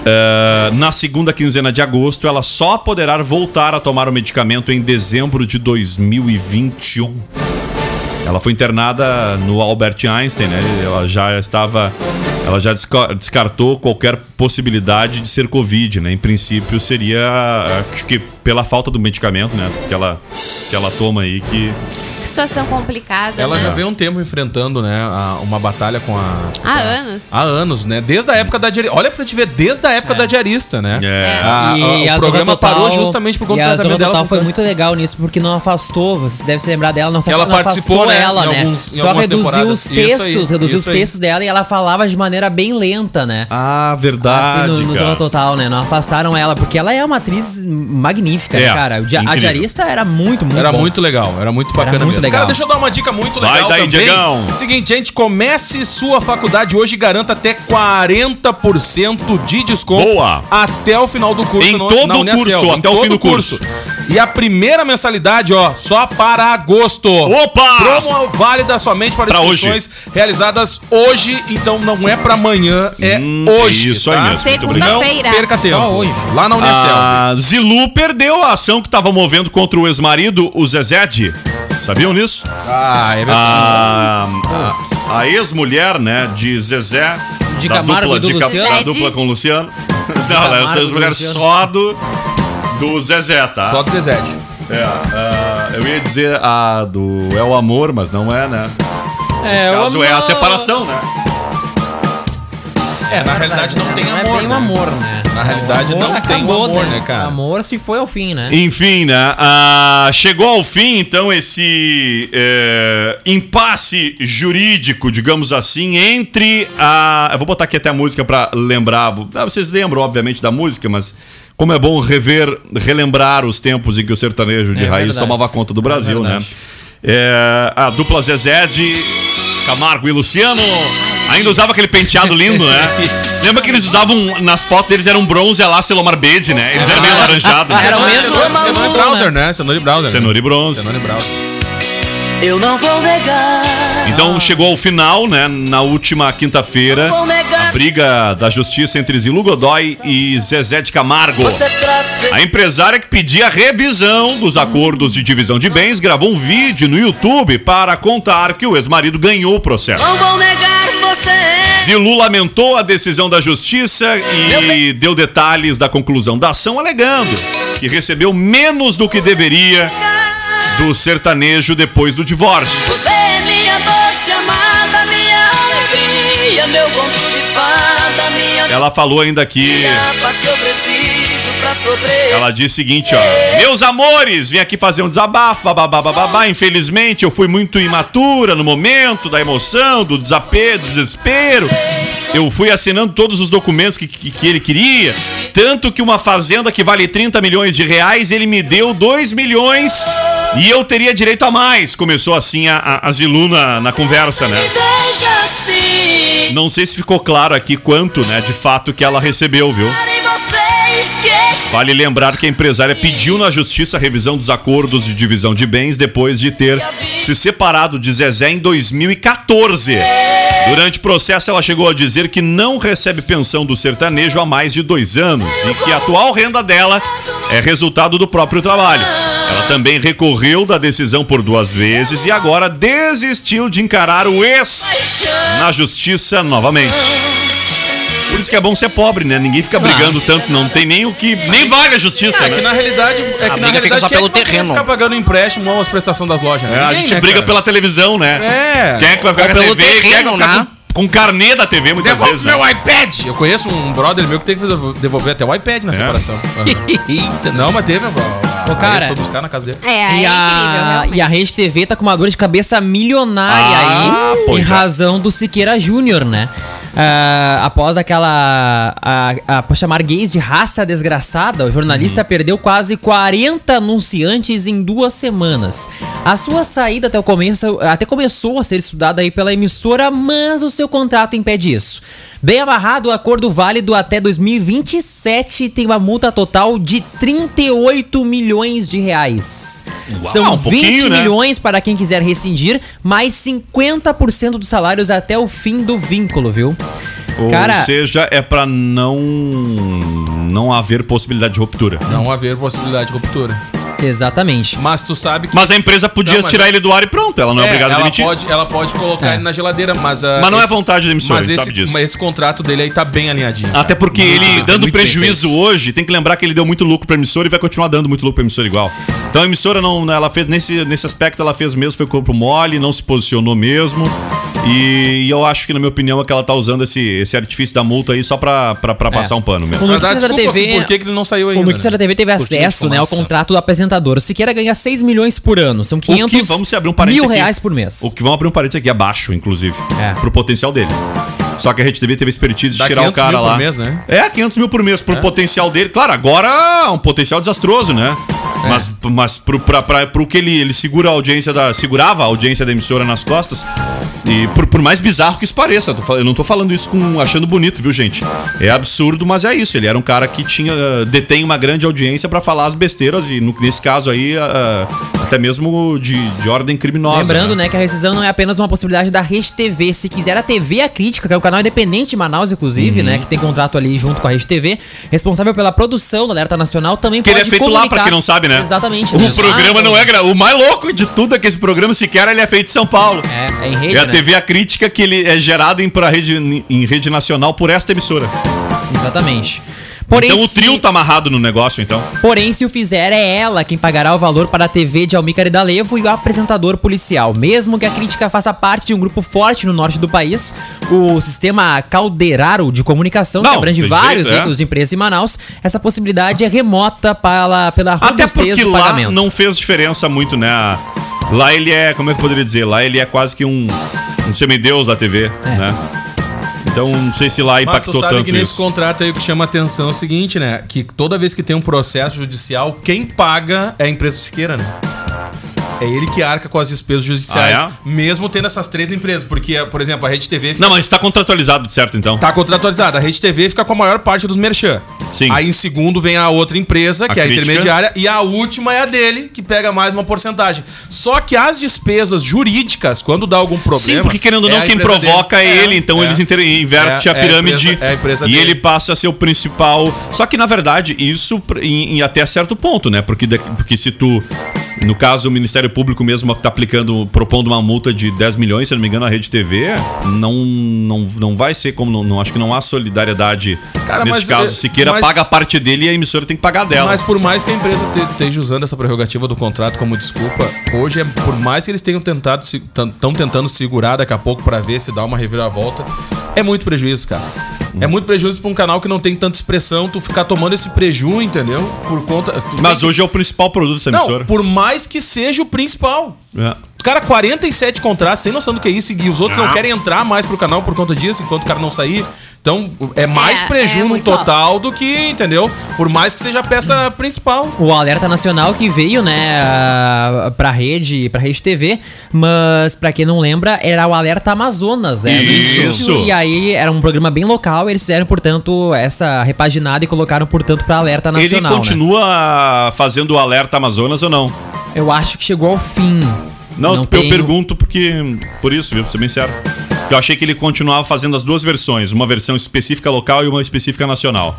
eh, na segunda quinzena de agosto, ela só poderá voltar a tomar o medicamento em dezembro de 2021. Ela foi internada no Albert Einstein, né? Ela já estava. Ela já desca- descartou qualquer possibilidade de ser Covid, né? Em princípio seria. Acho que pela falta do medicamento, né? Que ela, que ela toma aí que. Situação complicada, Ela né? já vem um tempo enfrentando, né, a- uma batalha com a. Há a- anos. Há anos, né? Desde a época da diarista. Olha pra te ver, desde a época da diarista, né? É. A- a- E o programa Total- parou justamente por conta e do a Zorra tratamento dela. Total foi muito legal nisso, porque não afastou, você deve se lembrar dela, não, se Ela não participou, afastou né, ela, em né? alguns- em Só reduziu os textos, aí, reduziu os isso aí. textos dela e ela falava de maneira bem lenta, né? Ah, verdade. Assim, no, no. Zorra Total, né? Não afastaram ela, porque ela é uma atriz magnífica, É, né, cara? A diarista era muito, muito Era bom. muito legal, era muito bacana muito mesmo. legal. Cara, deixa eu dar uma dica muito Vai legal daí, também. Diegão. Seguinte, gente, comece sua faculdade hoje e garanta até 40% de desconto Boa. até o final do curso Em no- todo o curso, em até o fim do curso. E a primeira mensalidade, ó, só para agosto. Opa! Promo válida somente para Pra inscrições realizadas hoje, então não é para amanhã, é Hum, hoje. isso aí tá? mesmo, muito obrigado. Não Segunda-feira. perca tempo. Só hoje. Lá na Unicel. A Zilu perdeu a ação que estava movendo contra o ex-marido, o Zezed. Sabiam nisso? Ah, é verdade. A, a- a ex-mulher, né, de Zezé. De da Camargo e do de Luciano? da de- dupla com o Luciano. Não, ela Camargo é e do ex-mulher só do, do Zezé, tá? Só do Zezé. É, ah, eu ia dizer a do É o Amor, mas não é, né? É, No caso é a separação, né? É, na realidade não tem Não é amor. bem um né? amor, né? Na realidade não tem um amor, né, cara? Amor se foi ao fim, né? Enfim, né? ah, chegou ao fim, então, esse é, impasse jurídico, digamos assim, entre a. Eu vou botar aqui até a música pra lembrar. Ah, Vocês lembram, obviamente, da música, mas. Como é bom rever, relembrar os tempos em que o sertanejo de É raiz verdade. tomava conta do Brasil, né? verdade. É, a dupla Zezé de Camargo e Luciano ainda usava aquele penteado lindo, né? Lembra que eles usavam, nas fotos deles era um bronze a lá Selomar Bede, né? Eles eram meio alaranjados. né? Era o mesmo. Cenoura e Browser, né? Cenoura e Browser. Cenoura e bronze. Cenoura e Browser. Eu não vou negar. Então chegou ao final, né? Na última quinta-feira, a briga da justiça entre Zilu Godoy e Zezé de Camargo. A empresária que pedia revisão dos acordos de divisão de bens gravou um vídeo no YouTube para contar que o ex-marido ganhou o processo. Não vou negar. Zilu lamentou a decisão da justiça e deu detalhes da conclusão da ação, alegando que recebeu menos do que deveria do sertanejo depois do divórcio. Você é minha doce amada, minha alegria, meu conto de fada, minha Ela falou ainda que Ela diz o seguinte, ó. Meus amores, vim aqui fazer um desabafo, babá, babá. Infelizmente, eu fui muito imatura no momento da emoção, do desapego, do desespero. Eu fui assinando todos os documentos que, que, que ele queria. Tanto que uma fazenda que vale 30 milhões de reais, ele me deu 2 milhões e eu teria direito a mais. Começou assim a, a, a Zilu na, na conversa, né? Assim. Não sei se ficou claro aqui quanto, né, de fato que ela recebeu, viu? Vale lembrar que a empresária pediu na justiça a revisão dos acordos de divisão de bens depois de ter se separado de Zezé em 2014. Durante o processo, ela chegou a dizer que não recebe pensão do sertanejo há mais de dois anos e que a atual renda dela é resultado do próprio trabalho. Ela também recorreu da decisão por duas vezes e agora desistiu de encarar o ex na justiça novamente. Por isso que é bom ser pobre, né? Ninguém fica brigando tanto, não tem nem o que. Nem vale a justiça, É que né? na realidade, é que na briga fica realidade só é pelo que querer terreno. ficar pagando empréstimo ou as prestações das lojas. É, a gente né, briga cara? pela televisão, né? É. Quem é que vai ficar com a pelo TV? Quem é que vai terreno, ficar né? com, com carnê da TV muitas Devolve vezes, né? meu iPad! Eu conheço um brother meu que teve que devolver até o iPad na separação. Eita, Não, mas teve, a, a, Ô, cara. foi buscar na casa dele. É, E é incrível, a, e a Rede TV tá com uma dor de cabeça milionária Ah, aí, em é. razão do Siqueira Júnior, né? Ah, após aquela. A, a, pra chamar gays de raça desgraçada, o Uhum. jornalista perdeu quase 40 anunciantes em duas semanas. A sua saída até o começo até começou a ser estudada aí pela emissora, mas o seu contrato impede isso. Bem amarrado, o acordo válido até 2027 tem uma multa total de 38 milhões de reais. Uau, São um 20 pouquinho, né? milhões para quem quiser rescindir, mais 50% dos salários até o fim do vínculo, viu? Ou Cara, seja, é pra não não haver possibilidade de ruptura. Não haver possibilidade de ruptura. exatamente. Mas tu sabe que. Mas a empresa podia Não, tirar ele do ar e pronto, ela não é, obrigada a ela demitir. pode, ela pode colocar É. ele na geladeira, mas. ah, Mas não é vontade da emissora, mas ele esse, sabe disso. Mas esse contrato dele aí tá bem alinhadinho. Até porque ele, bem, dando prejuízo hoje, tem que lembrar que ele deu muito lucro pra emissora e vai continuar dando muito lucro pra emissora igual. Então a emissora não. Ela fez nesse, nesse aspecto, ela fez mesmo, foi corpo mole, não se posicionou mesmo. E, e eu acho que, na minha opinião, é que ela tá usando esse, esse artifício da multa aí só pra, pra, pra passar um pano mesmo. O Notícias da TV. Por que, que ele não saiu ainda? O Notícias né? da TV teve acesso né, ao contrato do apresentador. O Siqueira ganha 6 milhões por ano. São 500 que, vamos se abrir um mil aqui. reais por mês. O que vamos abrir um parênteses aqui abaixo, inclusive. É. Pro potencial dele. Só que a Rede TV teve a expertise de Dá tirar o 500 cara mil por lá. mês, né? É, 500 mil por mês pro potencial dele. Claro, agora é um potencial desastroso, né? Mas, mas pro, pra, pra, pro que ele, ele segura a audiência da. segurava a audiência da emissora nas costas. E por, por mais bizarro que isso pareça, eu não tô falando isso com, achando bonito, viu, gente? É absurdo, mas é isso. Ele era um cara que tinha. detém uma grande audiência pra falar as besteiras, e no- nesse caso aí, ah, até mesmo de, de ordem criminosa. Lembrando, né, que a rescisão não é apenas uma possibilidade da Rede TV. Se quiser a TV A Crítica, que é o canal independente de Manaus, inclusive, Uhum. né, que tem contrato ali junto com a Rede TV, responsável pela produção do Alerta Nacional, também Que ele pode é feito lá, comunicar- pra quem não sabe, né? Exatamente. O né? programa não é. gra- O mais louco de tudo é que esse programa sequer ele é feito em São Paulo. É, é em rede, É a né? TV A Crítica que ele é gerado em, pra rede, em rede nacional por esta emissora. Exatamente. Porém, então o se- trio tá amarrado no negócio, então. Porém, se o fizer, é ela quem pagará o valor para a TV de Almir Caridalevo e o apresentador policial. Mesmo que a crítica faça parte de um grupo forte no norte do país, o sistema Calderaro de comunicação, Não, que abrange vários jeito, é. veículos de imprensa em Manaus, essa possibilidade é remota pela, pela Até porque do lá pagamento. não fez diferença muito, né? Lá ele é, como é que eu poderia dizer? Lá ele é quase que um, um semideus da TV, É. né? Então não sei se lá Mas impactou tu sabe tanto que nesse isso. contrato aí o que chama atenção é o seguinte, né? Que toda vez que tem um processo judicial, quem paga é a empresa do Siqueira, né? É ele que arca com as despesas judiciais, Ah, mesmo tendo essas três empresas. Porque, por exemplo, a Rede TV fica Não, mas tá contratualizado, certo, então? Tá contratualizada. A Rede TV fica com a maior parte dos merchan. Sim. Aí em segundo vem a outra empresa, A que é a crítica. intermediária, e a última é a dele, que pega mais uma porcentagem. Só que as despesas jurídicas, quando dá algum problema. Sim, porque querendo ou é não, a quem provoca dele. é ele, então é. eles invertem É, a é a pirâmide empresa- é a empresa e dele. ele passa a ser o principal. Só que na verdade, isso em, em até certo ponto, né? Porque, porque se tu. No caso, o Ministério Público mesmo tá aplicando, propondo uma multa de 10 milhões, se não me engano, na Rede TV, não, não, não vai ser como. Não, não- acho que não há solidariedade Cara, nesse mas, caso. eh, Siqueira mas- paga a parte dele e a emissora tem que pagar dela. Mas por mais que a empresa te- esteja usando essa prerrogativa do contrato como desculpa, hoje é por mais que eles tenham tentado estão tentando segurar daqui a pouco pra ver se dá uma reviravolta, é muito prejuízo, cara. É muito prejuízo pra um canal que não tem tanta expressão, tu ficar tomando esse preju, entendeu? Por conta. Mas tem que- hoje é o principal produto dessa Não, emissora. por mais que seja o principal. É. Cara, 47 contratos, sem noção do que é isso, e os outros não querem entrar mais pro canal por conta disso, enquanto o cara não sair. Então, é mais É, preju é no total do que, entendeu? Por mais que seja a peça principal. O alerta nacional que veio, né, ah, pra rede, pra rede TV, mas pra quem não lembra, era o alerta Amazonas, né? Isso. início, E aí era um programa bem local, eles fizeram, portanto, essa repaginada e colocaram, portanto, pra alerta Ele nacional. né? continua fazendo o alerta Amazonas ou não? Eu acho que chegou ao fim. Não, eu tenho- pergunto porque. Por isso, viu? Pra ser bem sério. Eu achei que ele continuava fazendo as duas versões, uma versão específica local e uma específica nacional.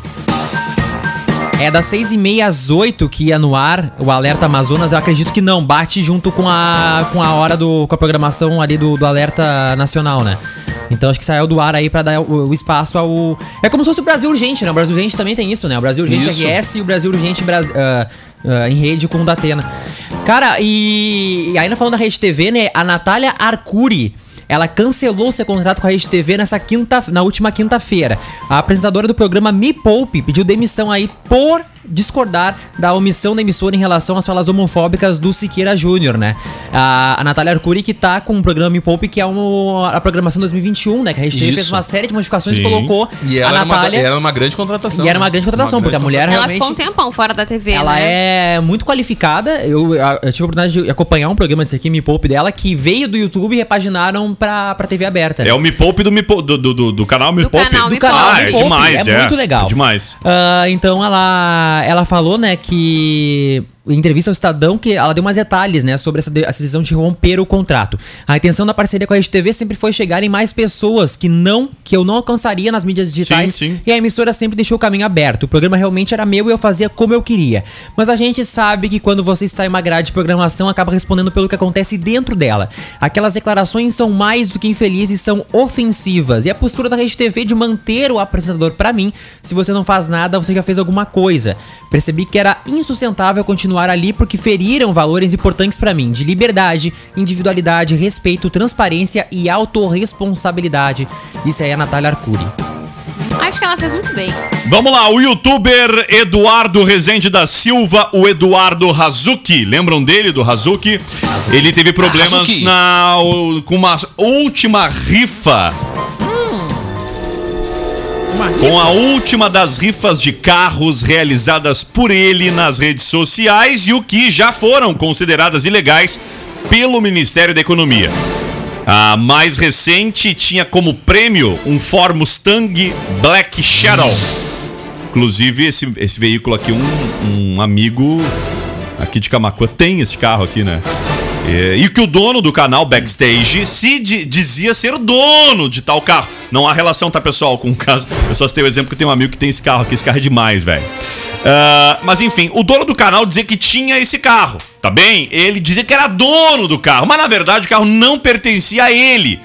É das 6 e meia às 8 que ia no ar o Alerta Amazonas. Eu acredito que não, bate junto com a, com a hora do. com a programação ali do, do Alerta Nacional, né? Então acho que saiu do ar aí pra dar o, o espaço ao. É como se fosse o Brasil Urgente, né? O Brasil Urgente também tem isso, né? O Brasil Urgente Isso. RS e o Brasil Urgente Bras- ah, ah, em rede com o Datena. Cara, e, e ainda falando da Rede TV, né? A Natália Arcuri. Ela cancelou seu contrato com a Rede TV nessa quinta, na última quinta-feira. A apresentadora do programa Me Poupe pediu demissão aí por discordar da omissão da emissora em relação às falas homofóbicas do Siqueira Júnior, né? A, a Natália Arcuri que tá com o programa Me Poupe, que é um, a programação 2021, né? Que a TV fez uma série de modificações Sim. e colocou E ela, a era, uma, Natália... era uma grande contratação. E era uma grande contratação, Uma porque a grande mulher Ela realmente... ficou um tempão fora da TV, Ela né? é muito qualificada. Eu, eu tive a oportunidade de acompanhar um programa desse aqui, Me Poupe, dela, que veio do YouTube e repaginaram pra, pra TV aberta. né? É o Me Poupe do, Me do, do, do, do canal Me Do Poupe. canal do Me canal Ah, Me é Poupe, demais, é, é. muito legal. É demais. Ah, então ela, ela falou, né, que entrevista ao Estadão que ela deu mais detalhes, né, sobre essa, de- essa decisão de romper o contrato. A intenção da parceria com a Rede TV sempre foi chegar em mais pessoas que não que eu não alcançaria nas mídias digitais. Sim, sim. E a emissora sempre deixou o caminho aberto. O programa realmente era meu e eu fazia como eu queria. Mas a gente sabe que quando você está em uma grade de programação, acaba respondendo pelo que acontece dentro dela. Aquelas declarações são mais do que infelizes, são ofensivas. E a postura da Rede TV de manter o apresentador pra mim, se você não faz nada, você já fez alguma coisa. Percebi que era insustentável continuar ali porque feriram valores importantes pra mim, de liberdade, individualidade, respeito, transparência e autorresponsabilidade. Isso aí é a Natália Arcuri. Acho que ela fez muito bem. Vamos lá, o youtuber Eduardo Rezende da Silva, o Eduardo Hazuki. Lembram dele, do Hazuki? Ele teve problemas Hazuki. na, com uma última rifa. Com a última das rifas de carros realizadas por ele nas redes sociais e o que já foram consideradas ilegais pelo Ministério da Economia. A mais recente tinha como prêmio um Ford Mustang Black Shadow. Inclusive, esse, esse veículo aqui, um, um amigo aqui de Camacuã tem esse carro aqui, né? É, e que o dono do canal Backstage se di- dizia ser dono de tal carro. Não há relação, tá, pessoal, com o caso. Eu só citei o exemplo que tem um amigo que tem esse carro aqui. Esse carro é demais, velho. Ah, mas enfim, o dono do canal dizia que tinha esse carro, tá bem? Ele dizia que era dono do carro, mas na verdade o carro não pertencia a ele.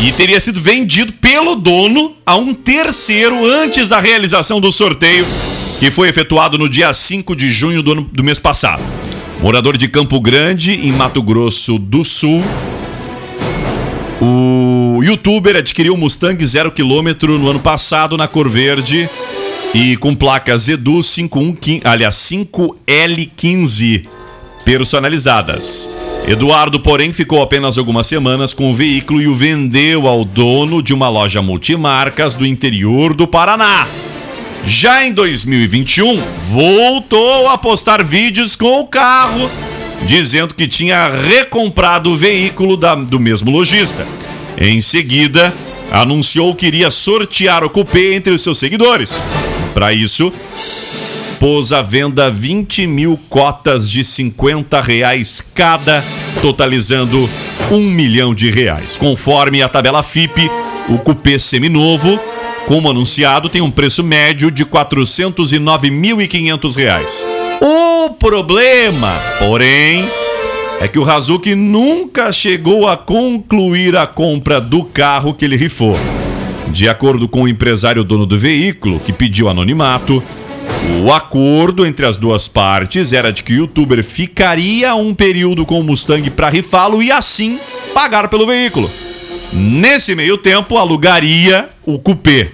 e teria sido vendido pelo dono a um terceiro antes da realização do sorteio, que foi efetuado no dia 5 de junho do, ano- do mês passado. Morador de Campo Grande, em Mato Grosso do Sul, o youtuber adquiriu um Mustang 0 km no ano passado na cor verde e com placas Edu 5115, aliás, 5L15 personalizadas. Eduardo, porém, ficou apenas algumas semanas com o veículo e o vendeu ao dono de uma loja multimarcas do interior do Paraná. Já em 2021, voltou a postar vídeos com o carro, dizendo que tinha recomprado o veículo da- do mesmo lojista. Em seguida, anunciou que iria sortear o cupê entre os seus seguidores. Para isso, pôs à venda 20 mil cotas de 50 reais cada, totalizando um milhão de reais. Conforme a tabela FIP, o cupê seminovo, como anunciado, tem um preço médio de 409.500 reais. O problema, porém, é que o Hazuki nunca chegou a concluir a compra do carro que ele rifou. De acordo com o empresário dono do veículo, que pediu anonimato, o acordo entre as duas partes era de que o youtuber ficaria um período com o Mustang para rifá-lo e assim pagar pelo veículo. Nesse meio tempo, alugaria o cupê.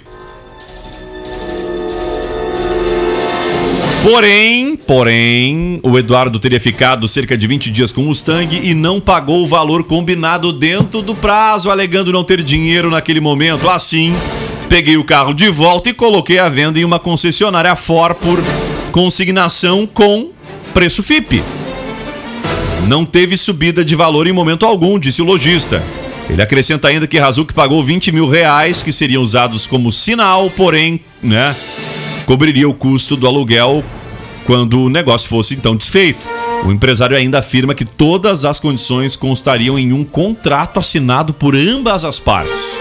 Porém, porém, o Eduardo teria ficado cerca de 20 dias com o Mustang e não pagou o valor combinado dentro do prazo, alegando não ter dinheiro naquele momento. Assim, peguei o carro de volta e coloquei à venda em uma concessionária Ford por consignação com preço FIP. Não teve subida de valor em momento algum, disse o lojista. Ele acrescenta ainda que Hazuki pagou 20 mil reais, que seriam usados como sinal, porém, né, cobriria o custo do aluguel quando o negócio fosse então desfeito. O empresário ainda afirma que todas as condições constariam em um contrato assinado por ambas as partes.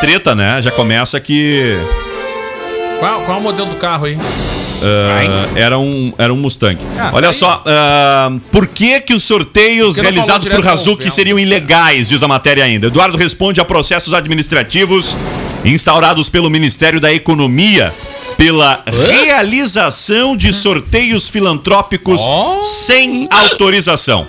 Treta, né? Já começa que Qual, qual é o modelo do carro aí? Ah, era, um, era um Mustang. Ah, Olha aí- só, ah, por que que os sorteios realizados por Velmo? seriam ilegais, diz a matéria ainda. Eduardo responde a processos administrativos instaurados pelo Ministério da Economia pela realização de sorteios filantrópicos sem autorização.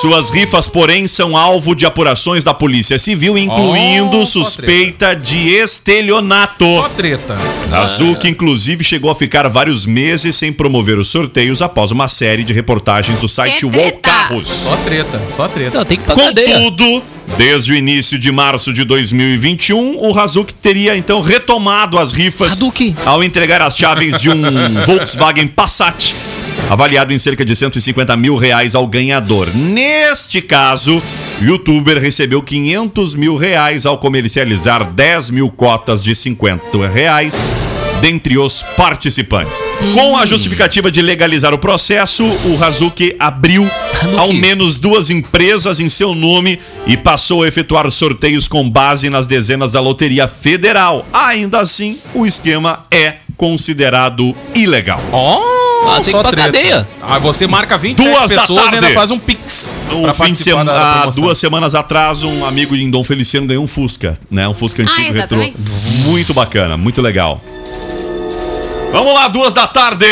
Suas rifas, porém, são alvo de apurações da Polícia Civil, incluindo Oh, suspeita de estelionato. Só treta. Hazuki, inclusive, chegou a ficar vários meses sem promover os sorteios após uma série de reportagens do site Wall! Carros. Só treta, só treta. Não, tem que. Contudo, desde o início de março de 2021, o Hazuki teria então retomado as rifas ao entregar as chaves de um Volkswagen Passat, avaliado em cerca de 150 mil reais ao ganhador. Neste caso, o youtuber recebeu 500 mil reais ao comercializar 10 mil cotas de 50 reais. Dentre os participantes. Com a justificativa de legalizar o processo, o Hazuki abriu Hazuki. ao menos duas empresas em seu nome e passou a efetuar sorteios com base nas dezenas da Loteria Federal. Ainda assim, o esquema é considerado ilegal. Ó, Ah, tem que só pagar treta. cadeia. Ah, você marca 20 Duas da pessoas e ainda faz um pix. Pra fim de semana, da há promoção. duas semanas atrás, um amigo de Dom Feliciano ganhou um Fusca, né? Um Fusca antigo retrô. exatamente. Muito bacana, muito legal. Vamos lá, duas da tarde!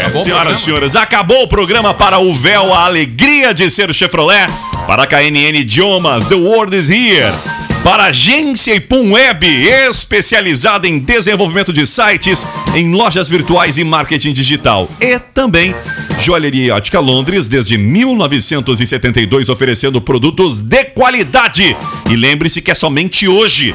Acabou Senhoras e senhores, acabou o programa para o véu, a alegria de ser Chevrolet. Para a KNN Idiomas, The World is Here. Para a agência Ipum Web, especializada em desenvolvimento de sites, em lojas virtuais e marketing digital. E também Joalheria Ótica Londres, desde 1972, oferecendo produtos de qualidade. E lembre-se que é somente hoje.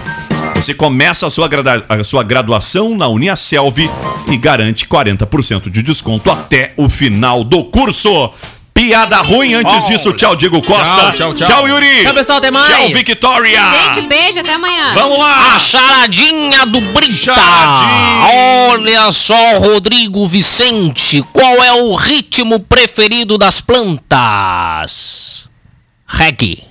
Você começa a sua, a sua graduação na Uniaselv e garante 40% de desconto até o final do curso. Piada ruim antes disso. Tchau, Diego Costa. Tchau, tchau, tchau. Tchau, Yuri. Tchau, pessoal, até mais. Tchau, Victoria. Gente, beijo, até amanhã. Vamos lá. A charadinha do Brita. Charadinha. Olha só, Rodrigo Vicente, qual é o ritmo preferido das plantas? Reggae.